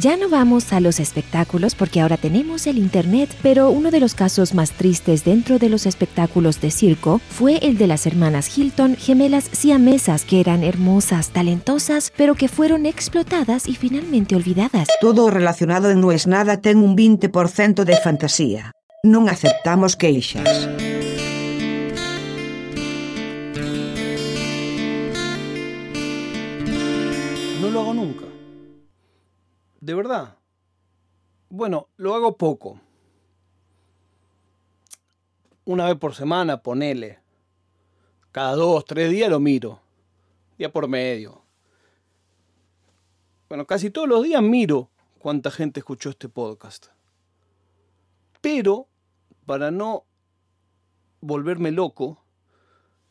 Ya no vamos a los espectáculos porque ahora tenemos el Internet, pero uno de los casos más tristes dentro de los espectáculos de circo fue el de las hermanas Hilton, gemelas siamesas que eran hermosas, talentosas, pero que fueron explotadas y finalmente olvidadas. Todo relacionado en No es nada ten un 20% de fantasía. Non aceptamos queixas. No lo hago nunca. De verdad. Bueno, lo hago poco. Una vez por semana, ponele. Cada dos, tres días lo miro. Día por medio. Bueno, casi todos los días miro cuánta gente escuchó este podcast. Pero, para no volverme loco,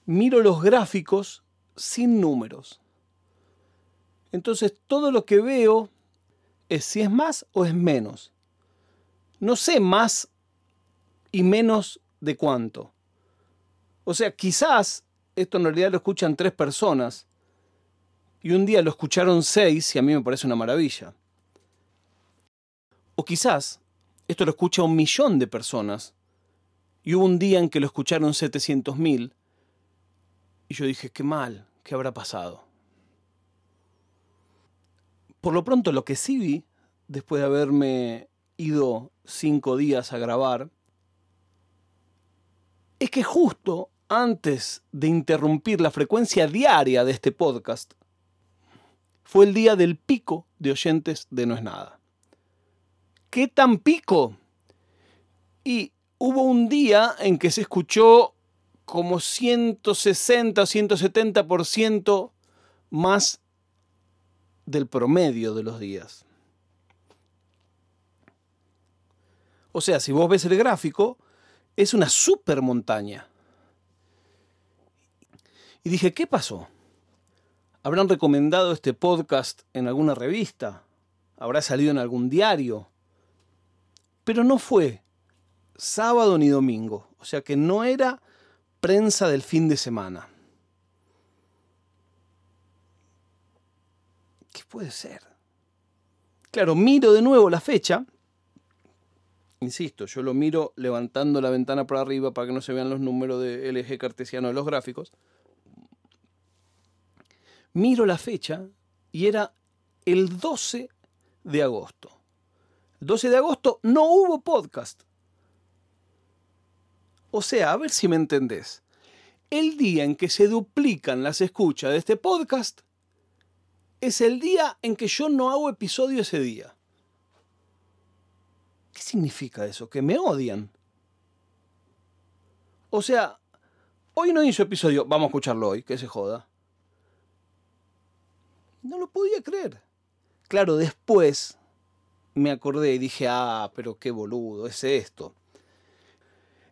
miro los gráficos sin números. Entonces todo lo que veo es si es más o es menos. No sé más y menos de cuánto. O sea, quizás esto en realidad lo escuchan tres personas y un día lo escucharon seis y a mí me parece una maravilla. O quizás esto lo escucha un millón de personas y hubo un día en que lo escucharon 700.000 y yo dije, qué mal, ¿qué habrá pasado? Por lo pronto lo que sí vi, después de haberme ido cinco días a grabar, es que justo antes de interrumpir la frecuencia diaria de este podcast, fue el día del pico de oyentes de No es nada. ¿Qué tan pico? Y hubo un día en que se escuchó como 160 o 170% más del promedio de los días. O sea, si vos ves el gráfico, es una super montaña. Y dije, ¿qué pasó? ¿Habrán recomendado este podcast en alguna revista? ¿Habrá salido en algún diario? Pero no fue sábado ni domingo, o sea que no era prensa del fin de semana. ¿Qué puede ser? Claro, miro de nuevo la fecha. Insisto, yo lo miro levantando la ventana por arriba para que no se vean los números del eje cartesiano de los gráficos. Miro la fecha y era el 12 de agosto. El 12 de agosto no hubo podcast. O sea, a ver si me entendés. El día en que se duplican las escuchas de este podcast es el día en que yo no hago episodio ese día. ¿Qué significa eso? Que me odian. O sea, hoy no hizo episodio, vamos a escucharlo hoy, que se joda. No lo podía creer. Claro, después me acordé y dije, ah, pero qué boludo, es esto.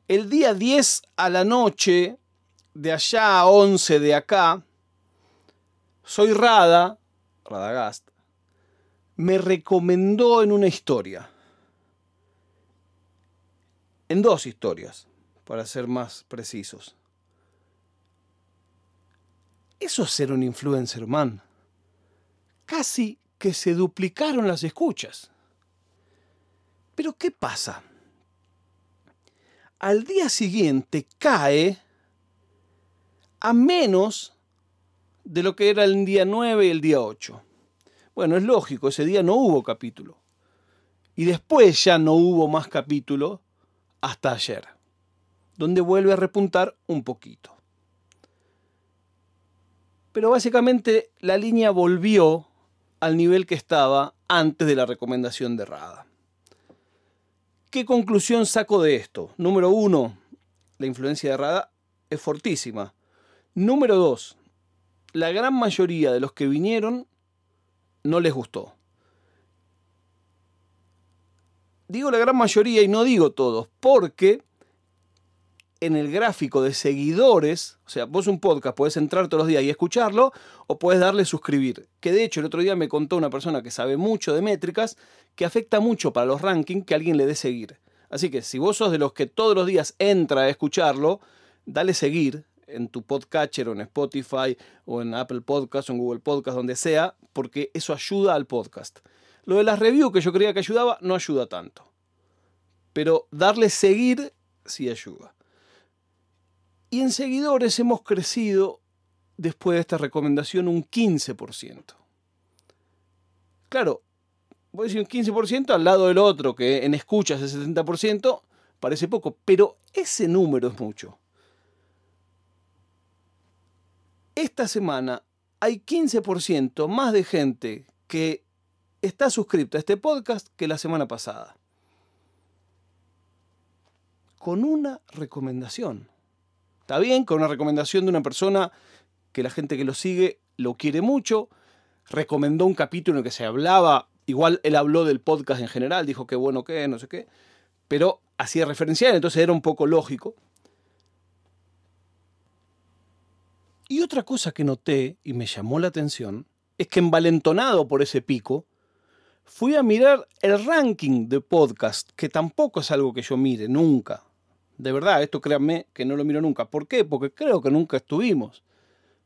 El día 10 a la noche, de allá a 11 de acá, soy Rada, Radagast, me recomendó en una historia. En dos historias, para ser más precisos. Eso es ser un influencer, man. Casi que se duplicaron las escuchas. Pero ¿qué pasa? Al día siguiente cae a menos de lo que era el día 9 y el día 8. Bueno, es lógico, ese día no hubo capítulo. Y después ya no hubo más capítulo hasta ayer, donde vuelve a repuntar un poquito. Pero básicamente la línea volvió al nivel que estaba antes de la recomendación de Rada. ¿Qué conclusión saco de esto? Número uno, la influencia de Rada es fortísima. Número dos, la gran mayoría de los que vinieron no les gustó. Digo la gran mayoría y no digo todos, porque en el gráfico de seguidores, o sea, vos un podcast podés entrar todos los días y escucharlo, o podés darle suscribir. Que de hecho el otro día me contó una persona que sabe mucho de métricas que afecta mucho para los rankings que alguien le dé seguir. Así que si vos sos de los que todos los días entra a escucharlo, dale seguir, en tu podcatcher o en Spotify o en Apple Podcast o en Google Podcast, donde sea, porque eso ayuda al podcast. Lo de las reviews que yo creía que ayudaba no ayuda tanto. Pero darle seguir sí ayuda. Y en seguidores hemos crecido después de esta recomendación un 15%. Claro, voy a decir un 15% al lado del otro, que en escuchas es 70%, parece poco, pero ese número es mucho. Esta semana hay 15% más de gente que está suscrita a este podcast que la semana pasada. Con una recomendación. Está bien, con una recomendación de una persona que la gente que lo sigue lo quiere mucho. Recomendó un capítulo en el que se hablaba, igual él habló del podcast en general, dijo qué bueno que no sé qué, pero hacía referencial, entonces era un poco lógico. Y otra cosa que noté y me llamó la atención es que envalentonado por ese pico, fui a mirar el ranking de podcast, que tampoco es algo que yo mire nunca. De verdad, esto créanme que no lo miro nunca. ¿Por qué? Porque creo que nunca estuvimos.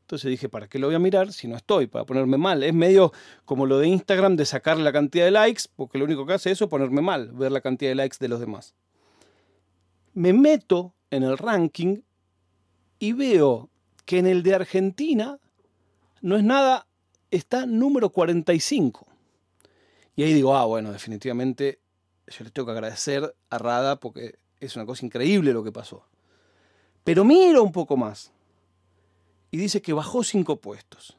Entonces dije, ¿para qué lo voy a mirar si no estoy? Para ponerme mal. Es medio como lo de Instagram de sacar la cantidad de likes, porque lo único que hace eso es ponerme mal, ver la cantidad de likes de los demás. Me meto en el ranking y veo que en el de Argentina no es nada, está número 45. Y ahí digo, ah, bueno, definitivamente yo le tengo que agradecer a Rada porque es una cosa increíble lo que pasó. Pero miro un poco más y dice que bajó cinco puestos.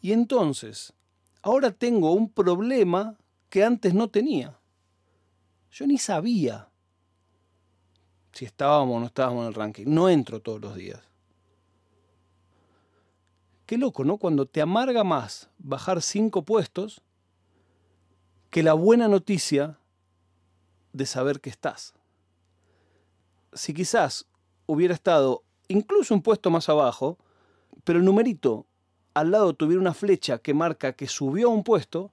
Y entonces, ahora tengo un problema que antes no tenía. Yo ni sabía si estábamos o no estábamos en el ranking. No entro todos los días. Qué loco, ¿no? Cuando te amarga más bajar cinco puestos que la buena noticia de saber que estás. Si quizás hubiera estado incluso un puesto más abajo, pero el numerito al lado tuviera una flecha que marca que subió a un puesto,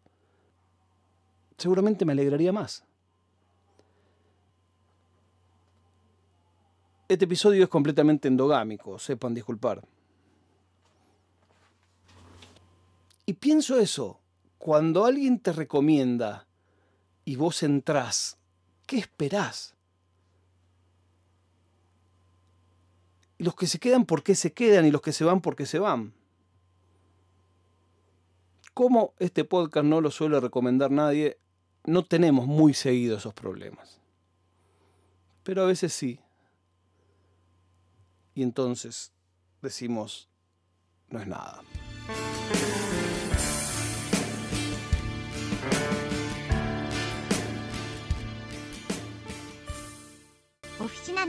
seguramente me alegraría más. Este episodio es completamente endogámico, sepan disculpar. Y pienso eso, cuando alguien te recomienda y vos entrás, ¿qué esperás? Y los que se quedan, ¿por qué se quedan? Y los que se van, ¿por qué se van? Como este podcast no lo suele recomendar nadie, no tenemos muy seguido esos problemas. Pero a veces sí y entonces decimos, no es nada. Oficina